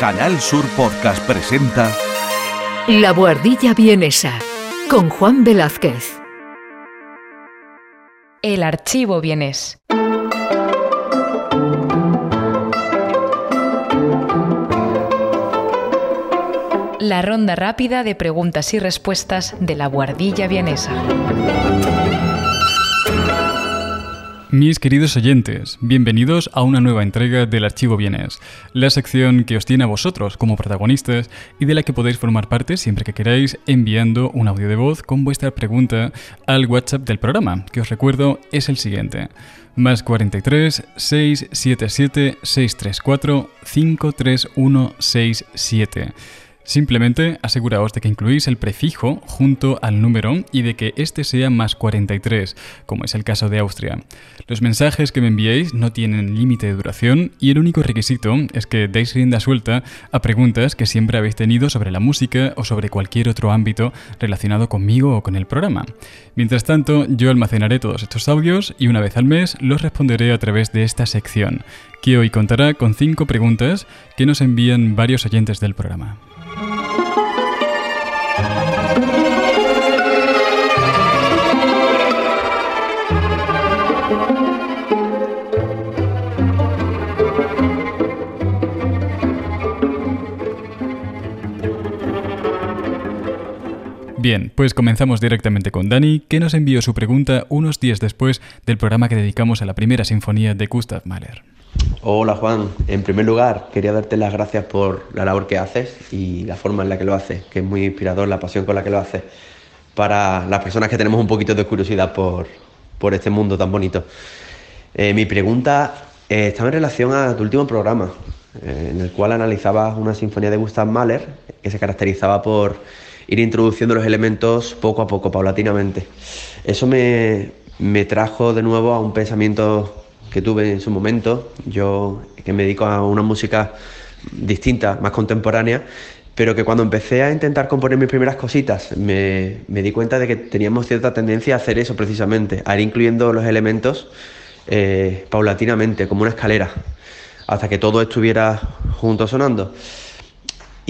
Canal Sur Podcast presenta La Buhardilla Vienesa con Juan Velázquez. El archivo vienes. La ronda rápida de preguntas y respuestas de la Buhardilla Vienesa. Mis queridos oyentes, bienvenidos a una nueva entrega del Archivo Bienes, la sección que os tiene a vosotros como protagonistas y de la que podéis formar parte siempre que queráis enviando un audio de voz con vuestra pregunta al WhatsApp del programa, que os recuerdo es el siguiente. Más 43 677 634 53167. Simplemente aseguraos de que incluís el prefijo junto al número y de que este sea más 43, como es el caso de Austria. Los mensajes que me enviéis no tienen límite de duración y el único requisito es que deis rienda suelta a preguntas que siempre habéis tenido sobre la música o sobre cualquier otro ámbito relacionado conmigo o con el programa. Mientras tanto, yo almacenaré todos estos audios y una vez al mes los responderé a través de esta sección, que hoy contará con cinco preguntas que nos envían varios oyentes del programa. Bien, pues comenzamos directamente con Dani, que nos envió su pregunta unos días después del programa que dedicamos a la primera sinfonía de Gustav Mahler. Hola Juan, en primer lugar quería darte las gracias por la labor que haces y la forma en la que lo haces, que es muy inspirador la pasión con la que lo haces para las personas que tenemos un poquito de curiosidad por, por este mundo tan bonito. Eh, mi pregunta eh, estaba en relación a tu último programa, eh, en el cual analizabas una sinfonía de Gustav Mahler que se caracterizaba por ir introduciendo los elementos poco a poco, paulatinamente. Eso me, me trajo de nuevo a un pensamiento que tuve en su momento, yo que me dedico a una música distinta, más contemporánea, pero que cuando empecé a intentar componer mis primeras cositas me, me di cuenta de que teníamos cierta tendencia a hacer eso precisamente, a ir incluyendo los elementos eh, paulatinamente, como una escalera, hasta que todo estuviera junto sonando.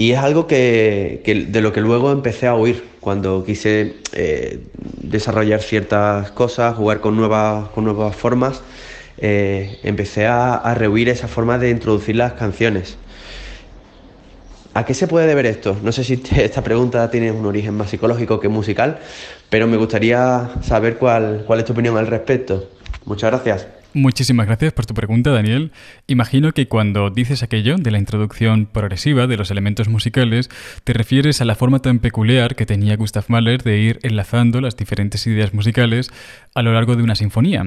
Y es algo que, de lo que luego empecé a oír cuando quise eh, desarrollar ciertas cosas, jugar con nuevas, con nuevas formas. Eh, empecé a, a rehuir esa forma de introducir las canciones. ¿A qué se puede deber esto? No sé si esta pregunta tiene un origen más psicológico que musical, pero me gustaría saber cuál, cuál es tu opinión al respecto. Muchas gracias. Muchísimas gracias por tu pregunta, Daniel. Imagino que cuando dices aquello de la introducción progresiva de los elementos musicales, te refieres a la forma tan peculiar que tenía Gustav Mahler de ir enlazando las diferentes ideas musicales a lo largo de una sinfonía.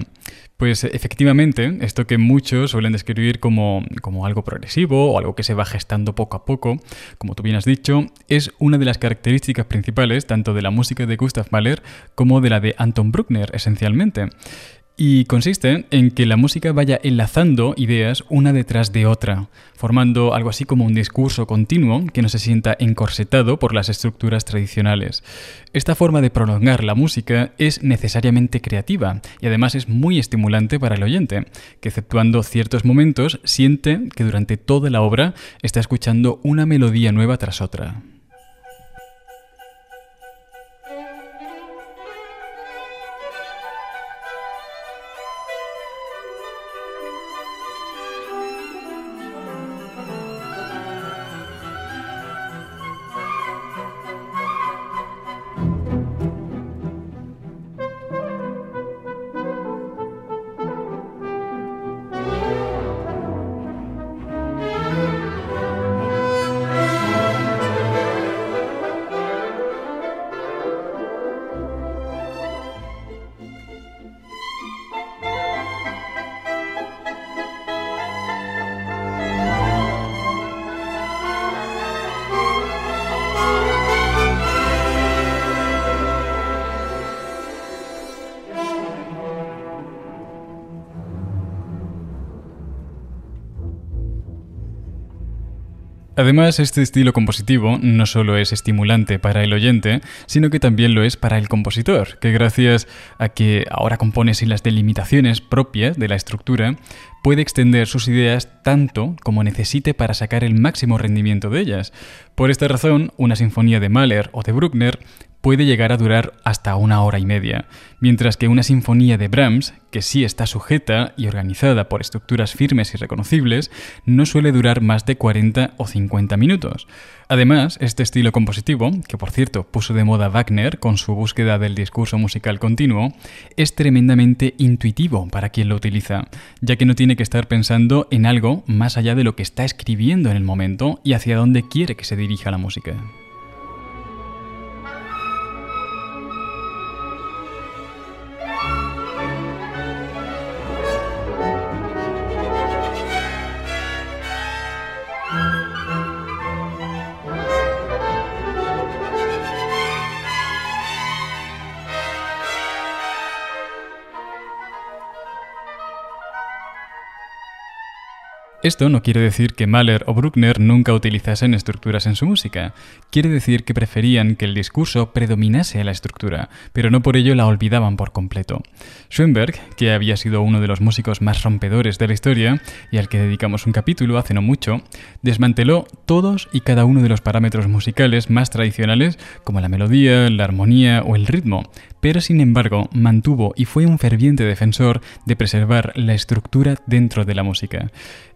Pues efectivamente, esto que muchos suelen describir como, como, algo progresivo o algo que se va gestando poco a poco, como tú bien has dicho, es una de las características principales tanto de la música de Gustav Mahler como de la de Anton Bruckner, esencialmente. Y consiste en que la música vaya enlazando ideas una detrás de otra, formando algo así como un discurso continuo que no se sienta encorsetado por las estructuras tradicionales. Esta forma de prolongar la música es necesariamente creativa y además es muy estimulante para el oyente, que exceptuando ciertos momentos siente que durante toda la obra está escuchando una melodía nueva tras otra. Además, este estilo compositivo no solo es estimulante para el oyente, sino que también lo es para el compositor, que gracias a que ahora compone sin las delimitaciones propias de la estructura, puede extender sus ideas tanto como necesite para sacar el máximo rendimiento de ellas. Por esta razón, una sinfonía de Mahler o de Bruckner puede llegar a durar hasta una hora y media, mientras que una sinfonía de Brahms, que sí está sujeta y organizada por estructuras firmes y reconocibles, no suele durar más de 40 o 50 minutos. Además, este estilo compositivo, que por cierto puso de moda Wagner con su búsqueda del discurso musical continuo, es tremendamente intuitivo para quien lo utiliza, ya que no tiene que estar pensando en algo más allá de lo que está escribiendo en el momento y hacia dónde quiere que se dirija la música. Esto no quiere decir que Mahler o Bruckner nunca utilizasen estructuras en su música. Quiere decir que preferían que el discurso predominase a la estructura, pero no por ello la olvidaban por completo. Schoenberg, que había sido uno de los músicos más rompedores de la historia y al que dedicamos un capítulo hace no mucho, desmanteló todos y cada uno de los parámetros musicales más tradicionales como la melodía, la armonía o el ritmo, pero sin embargo mantuvo y fue un ferviente defensor de preservar la estructura dentro de la música.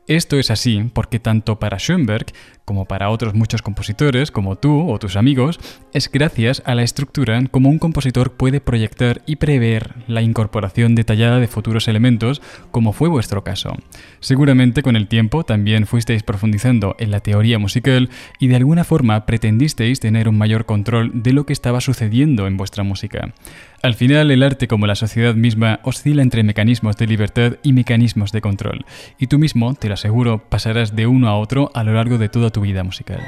Esto es así porque tanto para Schoenberg como para otros muchos compositores, como tú o tus amigos, es gracias a la estructura como un compositor puede proyectar y prever la incorporación detallada de futuros elementos, como fue vuestro caso. Seguramente con el tiempo también fuisteis profundizando en la teoría musical y de alguna forma pretendisteis tener un mayor control de lo que estaba sucediendo en vuestra música. Al final, el arte como la sociedad misma oscila entre mecanismos de libertad y mecanismos de control, y tú mismo, te lo aseguro, pasarás de uno a otro a lo largo de toda tu vida musical.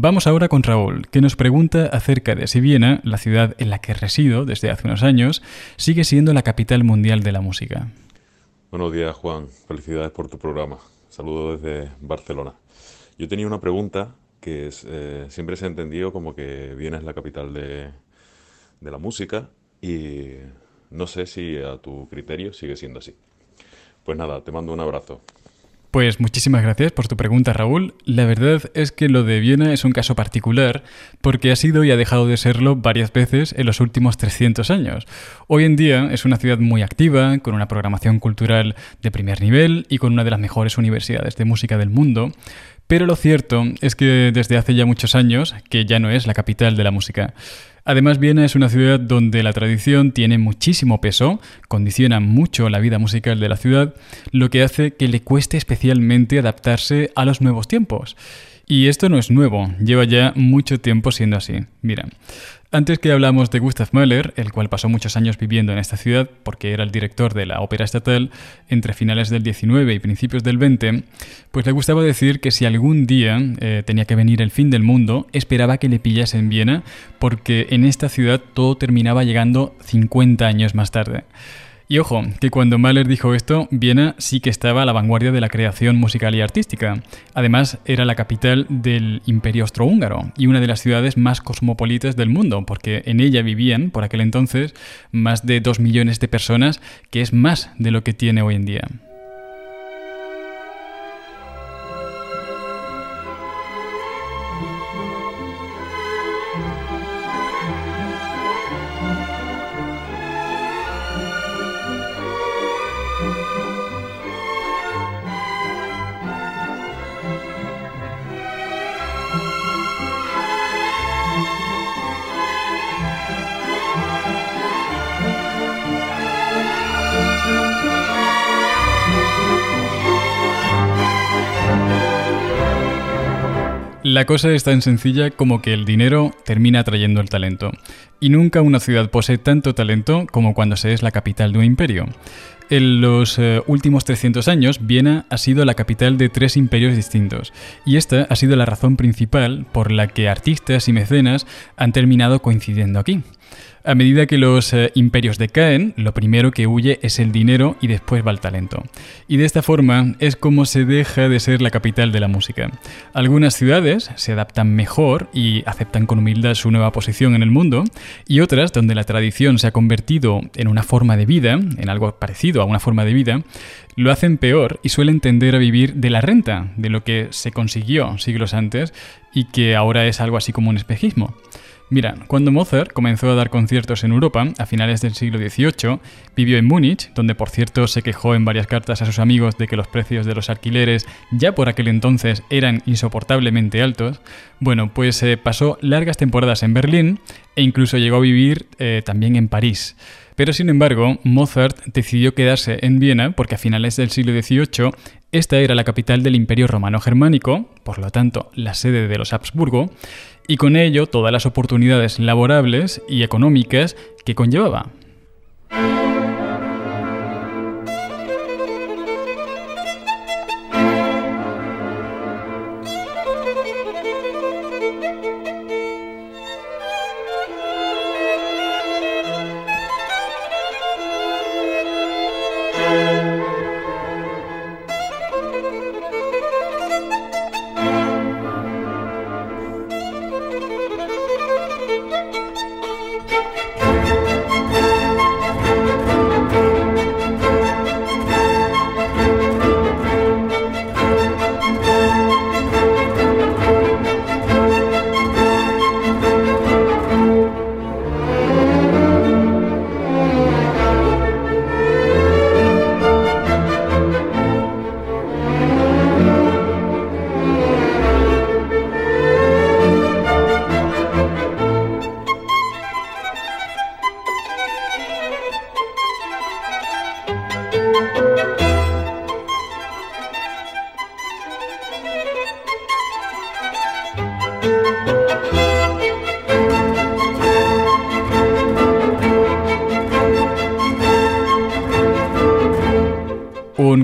Vamos ahora con Raúl, que nos pregunta acerca de si Viena, la ciudad en la que resido desde hace unos años, sigue siendo la capital mundial de la música. Buenos días, Juan. Felicidades por tu programa. Saludos desde Barcelona. Yo tenía una pregunta que eh, siempre se ha entendido como que Viena es la capital de, de la música y no sé si a tu criterio sigue siendo así. Pues nada, te mando un abrazo. Pues muchísimas gracias por tu pregunta, Raúl. La verdad es que lo de Viena es un caso particular porque ha sido y ha dejado de serlo varias veces en los últimos 300 años. Hoy en día es una ciudad muy activa, con una programación cultural de primer nivel y con una de las mejores universidades de música del mundo, Pero lo cierto es que desde hace ya muchos años que ya no es la capital de la música. Además, Viena es una ciudad donde la tradición tiene muchísimo peso, condiciona mucho la vida musical de la ciudad, lo que hace que le cueste especialmente adaptarse a los nuevos tiempos. Y esto no es nuevo, lleva ya mucho tiempo siendo así. Mira, antes que hablamos de Gustav Mahler, el cual pasó muchos años viviendo en esta ciudad porque era el director de la ópera estatal entre finales del 19 y principios del 20, pues le gustaba decir que si algún día eh, tenía que venir el fin del mundo, esperaba que le pillase en Viena porque en esta ciudad todo terminaba llegando 50 años más tarde. Y ojo, que cuando Mahler dijo esto, Viena sí que estaba a la vanguardia de la creación musical y artística. Además, era la capital del Imperio Austrohúngaro y una de las ciudades más cosmopolitas del mundo, porque en ella vivían, por aquel entonces, más de dos millones de personas, que es más de lo que tiene hoy en día. La cosa es tan sencilla como que el dinero termina atrayendo el talento. Y nunca una ciudad posee tanto talento como cuando se es la capital de un imperio. En los eh, últimos 300 años, Viena ha sido la capital de tres imperios distintos, y esta ha sido la razón principal por la que artistas y mecenas han terminado coincidiendo aquí. A medida que los eh, imperios decaen, lo primero que huye es el dinero y después va el talento. Y de esta forma es como se deja de ser la capital de la música. Algunas ciudades se adaptan mejor y aceptan con humildad su nueva posición en el mundo, y otras, donde la tradición se ha convertido en una forma de vida, en algo parecido a una forma de vida, lo hacen peor y suelen tender a vivir de la renta, de lo que se consiguió siglos antes y que ahora es algo así como un espejismo. Mira, cuando Mozart comenzó a dar conciertos en Europa a finales del siglo XVIII, vivió en Múnich, donde por cierto se quejó en varias cartas a sus amigos de que los precios de los alquileres ya por aquel entonces eran insoportablemente altos. Bueno, pues eh, pasó largas temporadas en Berlín e incluso llegó a vivir eh, también en París. Pero sin embargo, Mozart decidió quedarse en Viena porque a finales del siglo XVIII esta era la capital del Imperio Romano Germánico, por lo tanto la sede de los Habsburgo, y con ello todas las oportunidades laborables y económicas que conllevaba.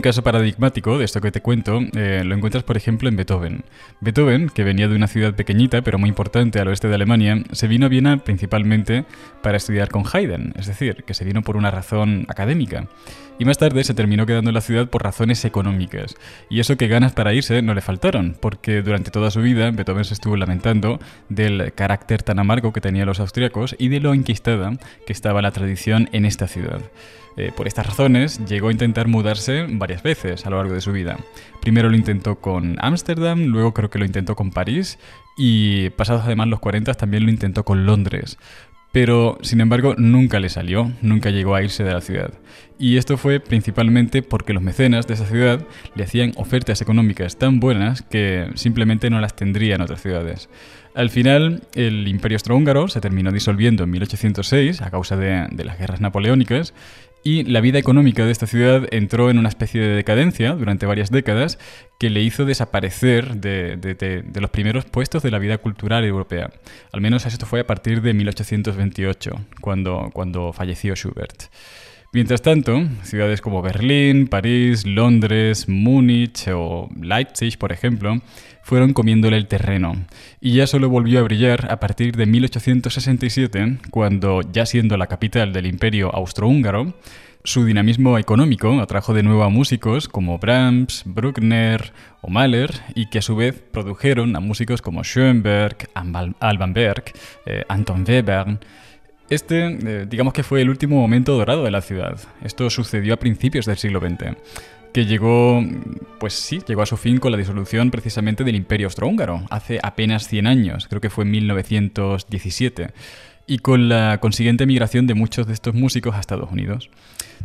Caso paradigmático de esto que te cuento eh, lo encuentras, por ejemplo, en Beethoven. Beethoven, que venía de una ciudad pequeñita pero muy importante al oeste de Alemania, se vino a Viena principalmente para estudiar con Haydn, es decir, que se vino por una razón académica. Y más tarde se terminó quedando en la ciudad por razones económicas. Y eso que ganas para irse no le faltaron, porque durante toda su vida Beethoven se estuvo lamentando del carácter tan amargo que tenían los austriacos y de lo enquistada que estaba la tradición en esta ciudad. Eh, por estas razones, llegó a intentar mudarse varias veces a lo largo de su vida. Primero lo intentó con Ámsterdam, luego creo que lo intentó con París y pasados además los 40 también lo intentó con Londres. pero sin embargo nunca le salió, nunca llegó a irse de la ciudad. Y esto fue principalmente porque los mecenas de esa ciudad le hacían ofertas económicas tan buenas que simplemente no las tendría en otras ciudades. Al final, el imperio austrohúngaro se terminó disolviendo en 1806 a causa de, de las guerras napoleónicas y la vida económica de esta ciudad entró en una especie de decadencia durante varias décadas que le hizo desaparecer de, los primeros puestos de la vida cultural europea. Al menos esto fue a partir de 1828, cuando, falleció Schubert. Mientras tanto, ciudades como Berlín, París, Londres, Múnich o Leipzig, por ejemplo, fueron comiéndole el terreno. Y ya solo volvió a brillar a partir de 1867, cuando, ya siendo la capital del imperio austrohúngaro, su dinamismo económico atrajo de nuevo a músicos como Brahms, Bruckner o Mahler y que a su vez produjeron a músicos como Schoenberg, Alban Berg, eh, Anton Webern, este, eh, digamos que fue el último momento dorado de la ciudad. Esto sucedió a principios del siglo XX, que llegó, pues sí, llegó a su fin con la disolución precisamente del Imperio Austrohúngaro, hace apenas 100 años, creo que fue en 1917, y con la consiguiente migración de muchos de estos músicos a Estados Unidos.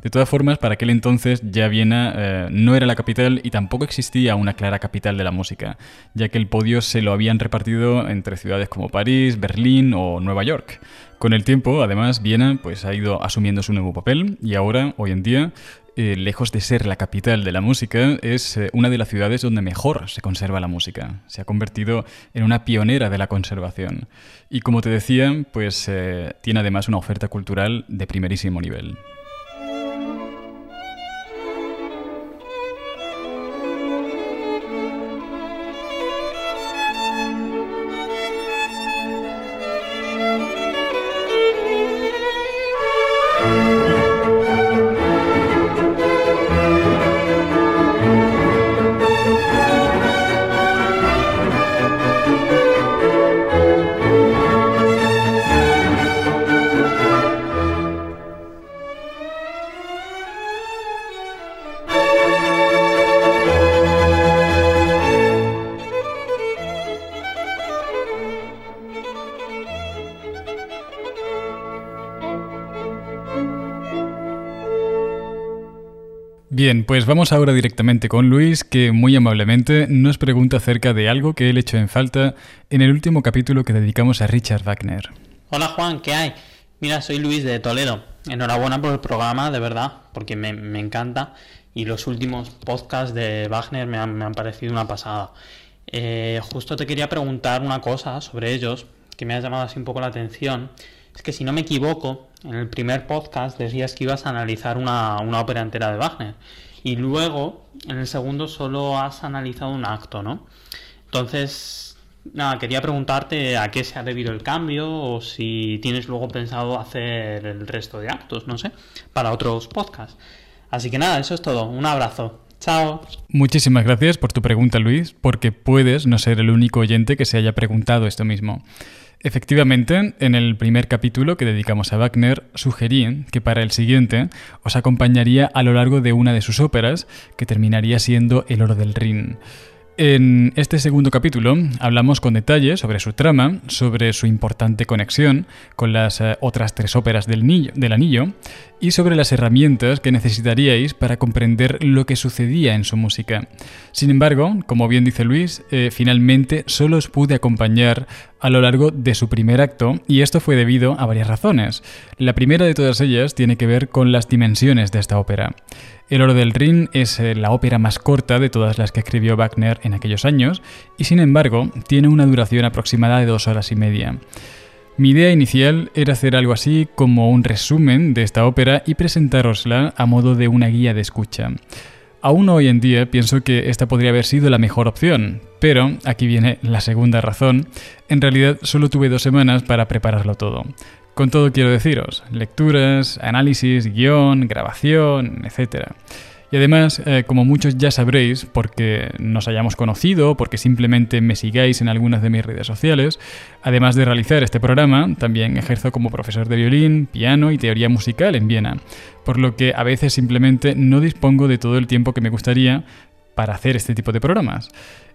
De todas formas, para aquel entonces ya Viena eh, no era la capital y tampoco existía una clara capital de la música, ya que el podio se lo habían repartido entre ciudades como París, Berlín o Nueva York. Con el tiempo, además, Viena pues, ha ido asumiendo su nuevo papel y ahora, hoy en día, eh, lejos de ser la capital de la música, es eh, una de las ciudades donde mejor se conserva la música. Se ha convertido en una pionera de la conservación. Y como te decía, pues tiene además una oferta cultural de primerísimo nivel. Pues vamos ahora directamente con Luis, que muy amablemente nos pregunta acerca de algo que él echó en falta en el último capítulo que dedicamos a Richard Wagner. Hola Juan, ¿qué hay? Mira, soy Luis de Toledo. Enhorabuena por el programa, de verdad, porque me, encanta. Y los últimos podcasts de Wagner me han, parecido una pasada. Eh, justo te quería preguntar una cosa sobre ellos, que me ha llamado así un poco la atención. Es que si no me equivoco, en el primer podcast decías que ibas a analizar una, ópera entera de Wagner. Y luego, en el segundo, solo has analizado un acto, ¿no? Entonces, nada, quería preguntarte a qué se ha debido el cambio o si tienes luego pensado hacer el resto de actos, no sé, para otros podcasts. Así que nada, eso es todo. Un abrazo. Chao. Muchísimas gracias por tu pregunta, Luis, porque puedes no ser el único oyente que se haya preguntado esto mismo. Efectivamente, en el primer capítulo que dedicamos a Wagner, sugerí que para el siguiente os acompañaría a lo largo de una de sus óperas, que terminaría siendo El oro del Rin. En este segundo capítulo hablamos con detalle sobre su trama, sobre su importante conexión con las eh, otras tres óperas del, del, anillo y sobre las herramientas que necesitaríais para comprender lo que sucedía en su música. Sin embargo, como bien dice Luis, eh, finalmente solo os pude acompañar a lo largo de su primer acto y esto fue debido a varias razones. La primera de todas ellas tiene que ver con las dimensiones de esta ópera. El oro del Rin es eh, la ópera más corta de todas las que escribió Wagner en aquellos años y sin embargo tiene una duración aproximada de dos horas y media. Mi idea inicial era hacer algo así como un resumen de esta ópera y presentárosla a modo de una guía de escucha. Aún hoy en día pienso que esta podría haber sido la mejor opción, pero aquí viene la segunda razón. En realidad solo tuve dos semanas para prepararlo todo. Con todo quiero deciros, lecturas, análisis, guion, grabación, etc. Y además, eh, como muchos ya sabréis, porque nos hayamos conocido, porque simplemente me sigáis en algunas de mis redes sociales, además de realizar este programa, también ejerzo como profesor de violín, piano y teoría musical en Viena, por lo que a veces simplemente no dispongo de todo el tiempo que me gustaría para hacer este tipo de programas.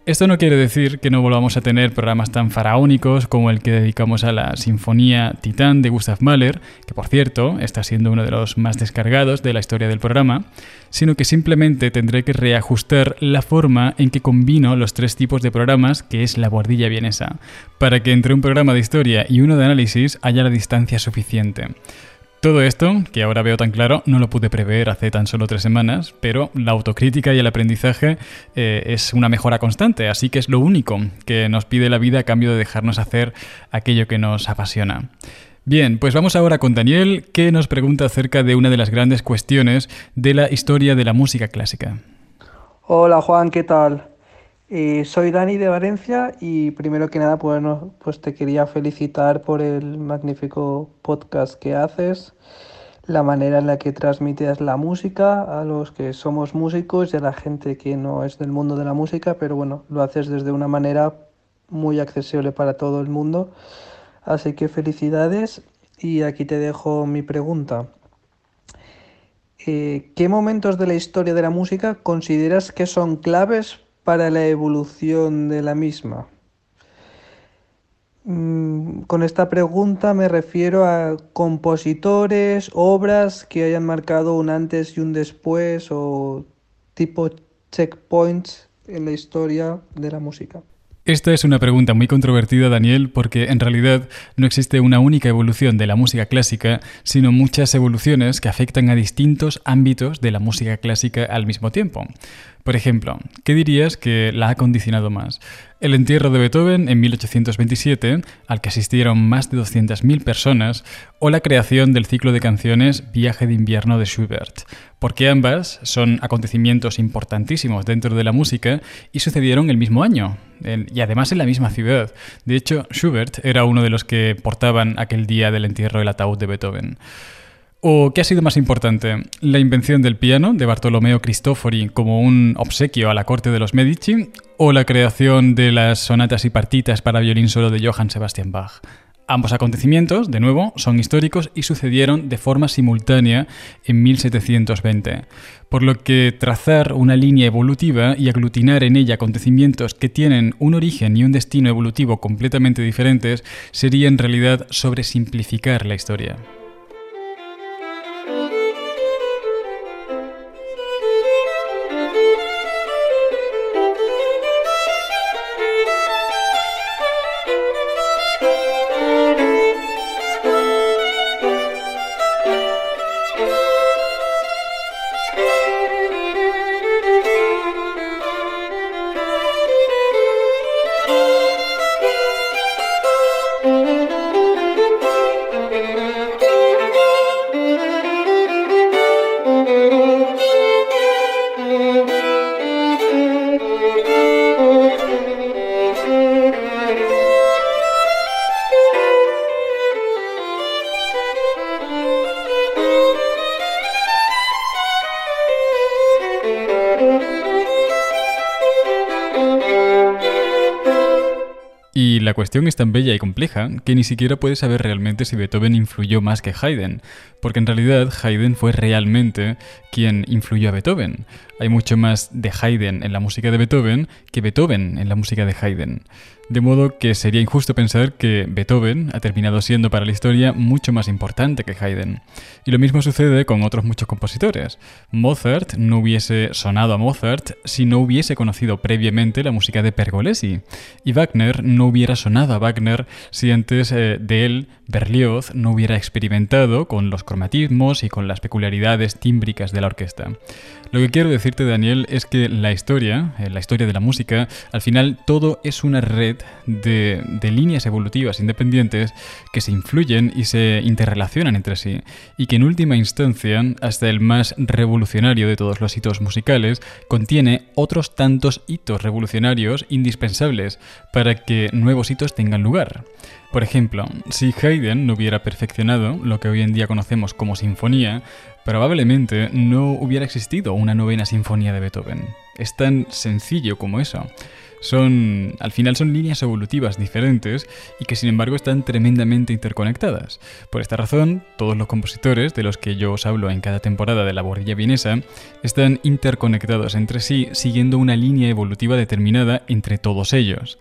Esto no quiere decir que no volvamos a tener programas tan faraónicos como el que dedicamos a la Sinfonía Titán de Gustav Mahler, que por cierto está siendo uno de los más descargados de la historia del programa, sino que simplemente tendré que reajustar la forma en que combino los tres tipos de programas que es la bordilla vienesa, para que entre un programa de historia y uno de análisis haya la distancia suficiente. Todo esto, que ahora veo tan claro, no lo pude prever hace tan solo tres semanas, pero la autocrítica y el aprendizaje eh, es una mejora constante, así que es lo único que nos pide la vida a cambio de dejarnos hacer aquello que nos apasiona. Bien, pues vamos ahora con Daniel, que nos pregunta acerca de una de las grandes cuestiones de la historia de la música clásica. Hola Juan, ¿qué tal? Eh, soy Dani de Valencia y primero que nada pues, pues te quería felicitar por el magnífico podcast que haces, la manera en la que transmites la música a los que somos músicos y a la gente que no es del mundo de la música, pero bueno, lo haces desde una manera muy accesible para todo el mundo. Así que felicidades y aquí te dejo mi pregunta. Eh, ¿Qué momentos de la historia de la música consideras que son claves para la evolución de la misma? Mm, con esta pregunta me refiero a compositores, obras que hayan marcado un antes y un después o tipo checkpoints en la historia de la música. Esta es una pregunta muy controvertida, Daniel, porque en realidad no existe una única evolución de la música clásica, sino muchas evoluciones que afectan a distintos ámbitos de la música clásica al mismo tiempo. Por ejemplo, ¿qué dirías que la ha condicionado más? El entierro de Beethoven en 1827, al que asistieron más de 200.000 personas, o la creación del ciclo de canciones Viaje de invierno de Schubert, porque ambas son acontecimientos importantísimos dentro de la música y sucedieron el mismo año, y además en la misma ciudad. De hecho, Schubert era uno de los que portaban aquel día del entierro el ataúd de Beethoven. ¿O qué ha sido más importante? ¿La invención del piano de Bartolomeo Cristofori como un obsequio a la corte de los Medici? ¿O la creación de las sonatas y partitas para violín solo de Johann Sebastian Bach? Ambos acontecimientos, de nuevo, son históricos y sucedieron de forma simultánea en 1720, por lo que trazar una línea evolutiva y aglutinar en ella acontecimientos que tienen un origen y un destino evolutivo completamente diferentes sería en realidad sobresimplificar la historia. La cuestión es tan bella y compleja que ni siquiera puedes saber realmente si Beethoven influyó más que Haydn, porque en realidad Haydn fue realmente quien influyó a Beethoven. Hay mucho más de Haydn en la música de Beethoven que Beethoven en la música de Haydn. De modo que sería injusto pensar que Beethoven ha terminado siendo para la historia mucho más importante que Haydn. Y lo mismo sucede con otros muchos compositores. Mozart no hubiese sonado a Mozart si no hubiese conocido previamente la música de Pergolesi. Y Wagner no hubiera sonado a Wagner si antes eh, de él Berlioz no hubiera experimentado con los cromatismos y con las peculiaridades tímbricas de la orquesta. Lo que quiero Daniel, es que la historia, eh, la historia de la música, al final todo es una red de, de, líneas evolutivas independientes que se influyen y se interrelacionan entre sí, y que en última instancia, hasta el más revolucionario de todos los hitos musicales, contiene otros tantos hitos revolucionarios indispensables para que nuevos hitos tengan lugar. Por ejemplo, si Haydn no hubiera perfeccionado lo que hoy en día conocemos como sinfonía, probablemente no hubiera existido una novena sinfonía de Beethoven. Es tan sencillo como eso. son, al final son líneas evolutivas diferentes y que sin embargo están tremendamente interconectadas. Por esta razón, todos los compositores de los que yo os hablo en cada temporada de la bordilla vienesa están interconectados entre sí siguiendo una línea evolutiva determinada entre todos ellos.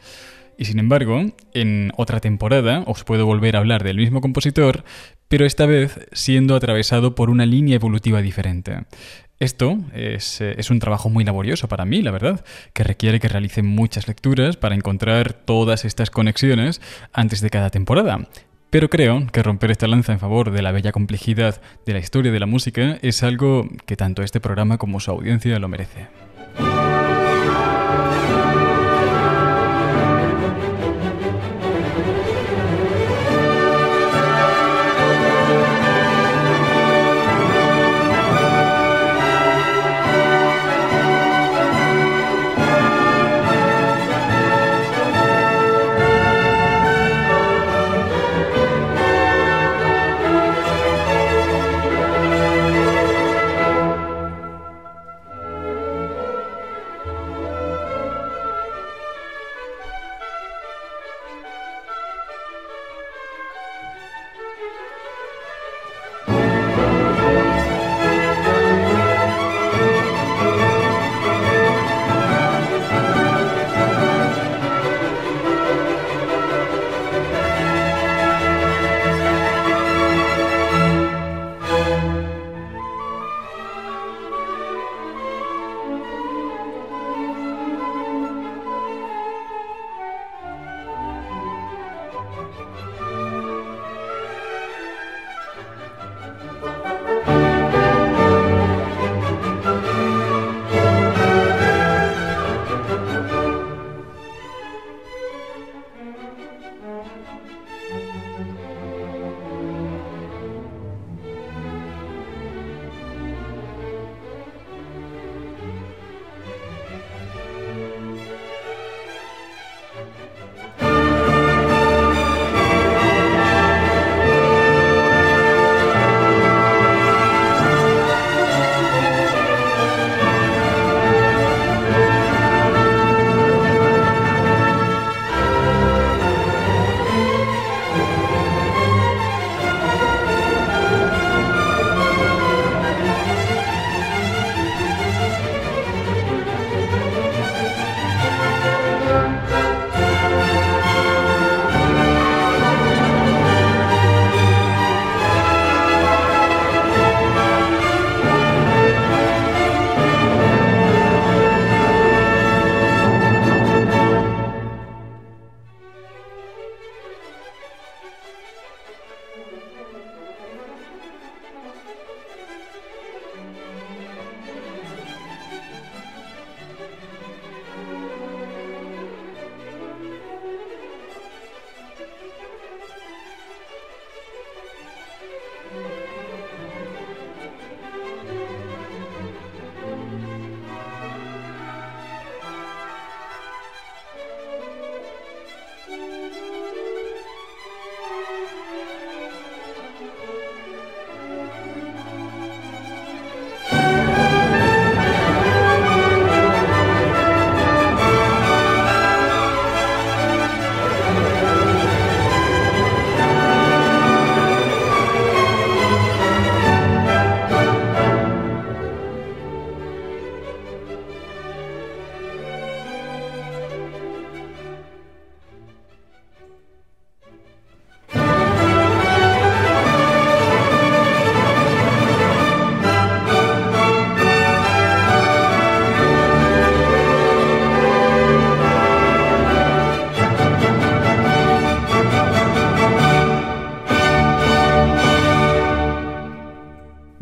Y sin embargo, en otra temporada os puedo volver a hablar del mismo compositor, pero esta vez siendo atravesado por una línea evolutiva diferente. Esto es, eh, es, un trabajo muy laborioso para mí, la verdad, que requiere que realice muchas lecturas para encontrar todas estas conexiones antes de cada temporada. Pero creo que romper esta lanza en favor de la bella complejidad de la historia de la música es algo que tanto este programa como su audiencia lo merece.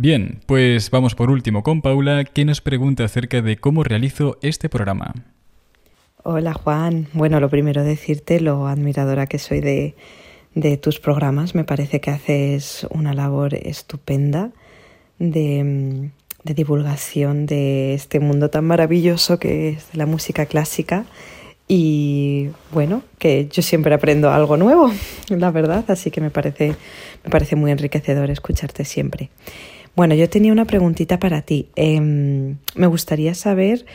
Bien, pues vamos por último con Paula, que nos pregunta acerca de cómo realizo este programa. Hola Juan, bueno, lo primero decirte lo admiradora que soy de, tus programas, me parece que haces una labor estupenda de, de divulgación de este mundo tan maravilloso que es la música clásica y bueno, que yo siempre aprendo algo nuevo, la verdad, así que me parece, me parece muy enriquecedor escucharte siempre. Bueno, yo tenía una preguntita para ti. Em, me gustaría saber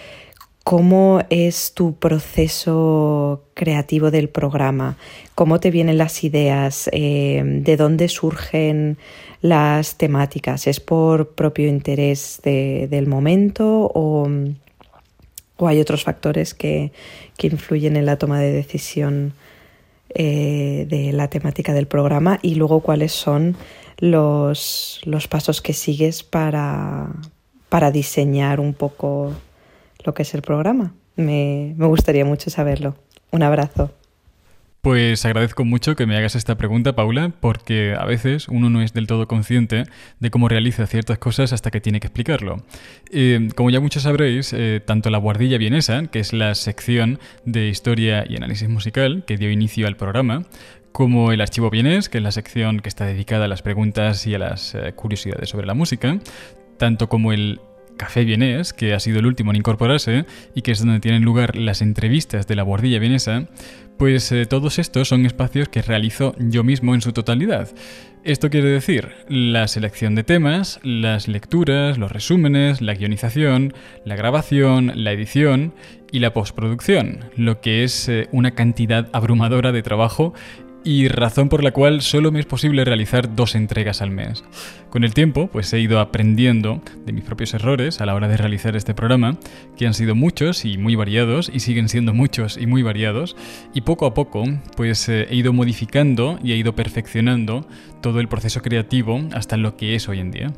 ¿Cómo es tu proceso creativo del programa? ¿Cómo te vienen las ideas? Eh, ¿De dónde surgen las temáticas? ¿Es por propio interés del momento o, hay otros factores que, influyen en la toma de decisión eh, de la temática del programa? Y luego, ¿cuáles son los, pasos que sigues para, para diseñar un poco lo que es el programa? Me, me gustaría mucho saberlo. Un abrazo. Pues agradezco mucho que me hagas esta pregunta, Paula, porque a veces uno no es del todo consciente de cómo realiza ciertas cosas hasta que tiene que explicarlo. Eh, como ya muchos sabréis, eh, tanto la Guardilla Vienesa, que es la sección de historia y análisis musical que dio inicio al programa, como el Archivo Vienes, que es la sección que está dedicada a las preguntas y a las eh, curiosidades sobre la música, tanto como el Café Vienés, que ha sido el último en incorporarse y que es donde tienen lugar las entrevistas de la Guardilla Vienesa, pues eh, todos estos son espacios que realizo yo mismo en su totalidad. Esto quiere decir la selección de temas, las lecturas, los resúmenes, la guionización, la grabación, la edición y la postproducción, lo que es eh, una cantidad abrumadora de trabajo y razón por la cual solo me es posible realizar dos entregas al mes. Con el tiempo, pues he ido aprendiendo de mis propios errores a la hora de realizar este programa, que han sido muchos y muy variados, y siguen siendo muchos y muy variados, y poco a poco, pues eh, he ido modificando y he ido perfeccionando todo el proceso creativo hasta lo que es hoy en día.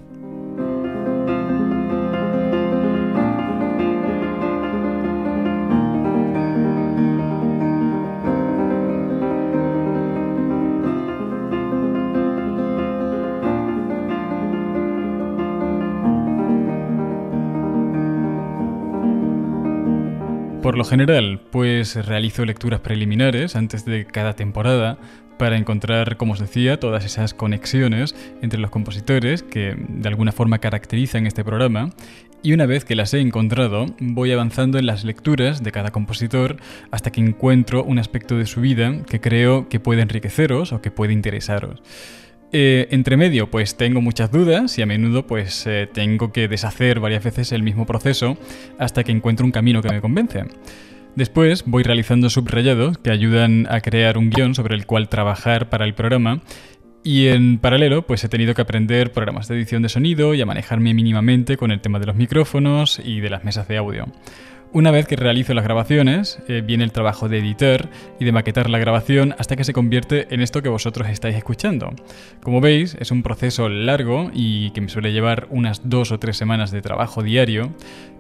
Por lo general, pues realizo lecturas preliminares antes de cada temporada para encontrar, como os decía, todas esas conexiones entre los compositores que de alguna forma caracterizan este programa. Y una vez que las he encontrado, voy avanzando en las lecturas de cada compositor hasta que encuentro un aspecto de su vida que creo que puede enriqueceros o que puede interesaros. Eh, entre medio, pues tengo muchas dudas y a menudo pues eh, tengo que deshacer varias veces el mismo proceso hasta que encuentro un camino que me convence. Después voy realizando subrayados que ayudan a crear un guion sobre el cual trabajar para el programa y en paralelo, pues he tenido que aprender programas de edición de sonido y a manejarme mínimamente con el tema de los micrófonos y de las mesas de audio. Una vez que realizo las grabaciones, eh, viene el trabajo de editar y de maquetar la grabación hasta que se convierte en esto que vosotros estáis escuchando. Como veis, es un proceso largo y que me suele llevar unas dos o tres semanas de trabajo diario.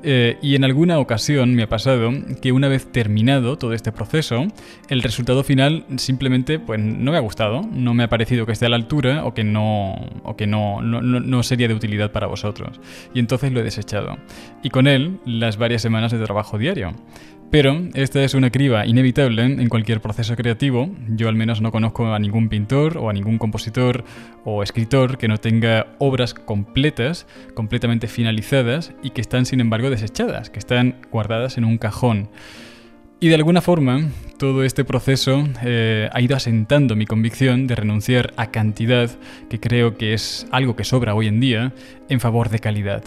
Eh, y en alguna ocasión me ha pasado que una vez terminado todo este proceso, el resultado final simplemente pues, no me ha gustado, no me ha parecido que esté a la altura o que no, o que no, no, no sería de utilidad para vosotros. Y entonces lo he desechado. Y con él, las varias semanas de trabajo diario. Pero esta es una criba inevitable en cualquier proceso creativo. Yo al menos no conozco a ningún pintor o a ningún compositor o escritor que no tenga obras completas, completamente finalizadas y que están sin embargo desechadas, que están guardadas en un cajón. Y de alguna forma, todo este proceso eh, ha ido asentando mi convicción de renunciar a cantidad, que creo que es algo que sobra hoy en día, en favor de calidad.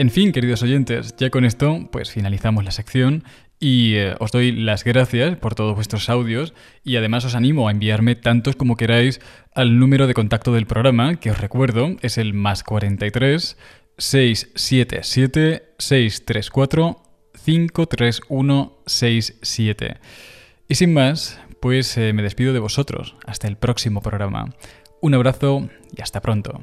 En fin, queridos oyentes, ya con esto pues finalizamos la sección y eh, os doy las gracias por todos vuestros audios y además os animo a enviarme tantos como queráis al número de contacto del programa, que os recuerdo es el más 43 677 634 53167. Y sin más, pues eh, me despido de vosotros. Hasta el próximo programa. Un abrazo y hasta pronto.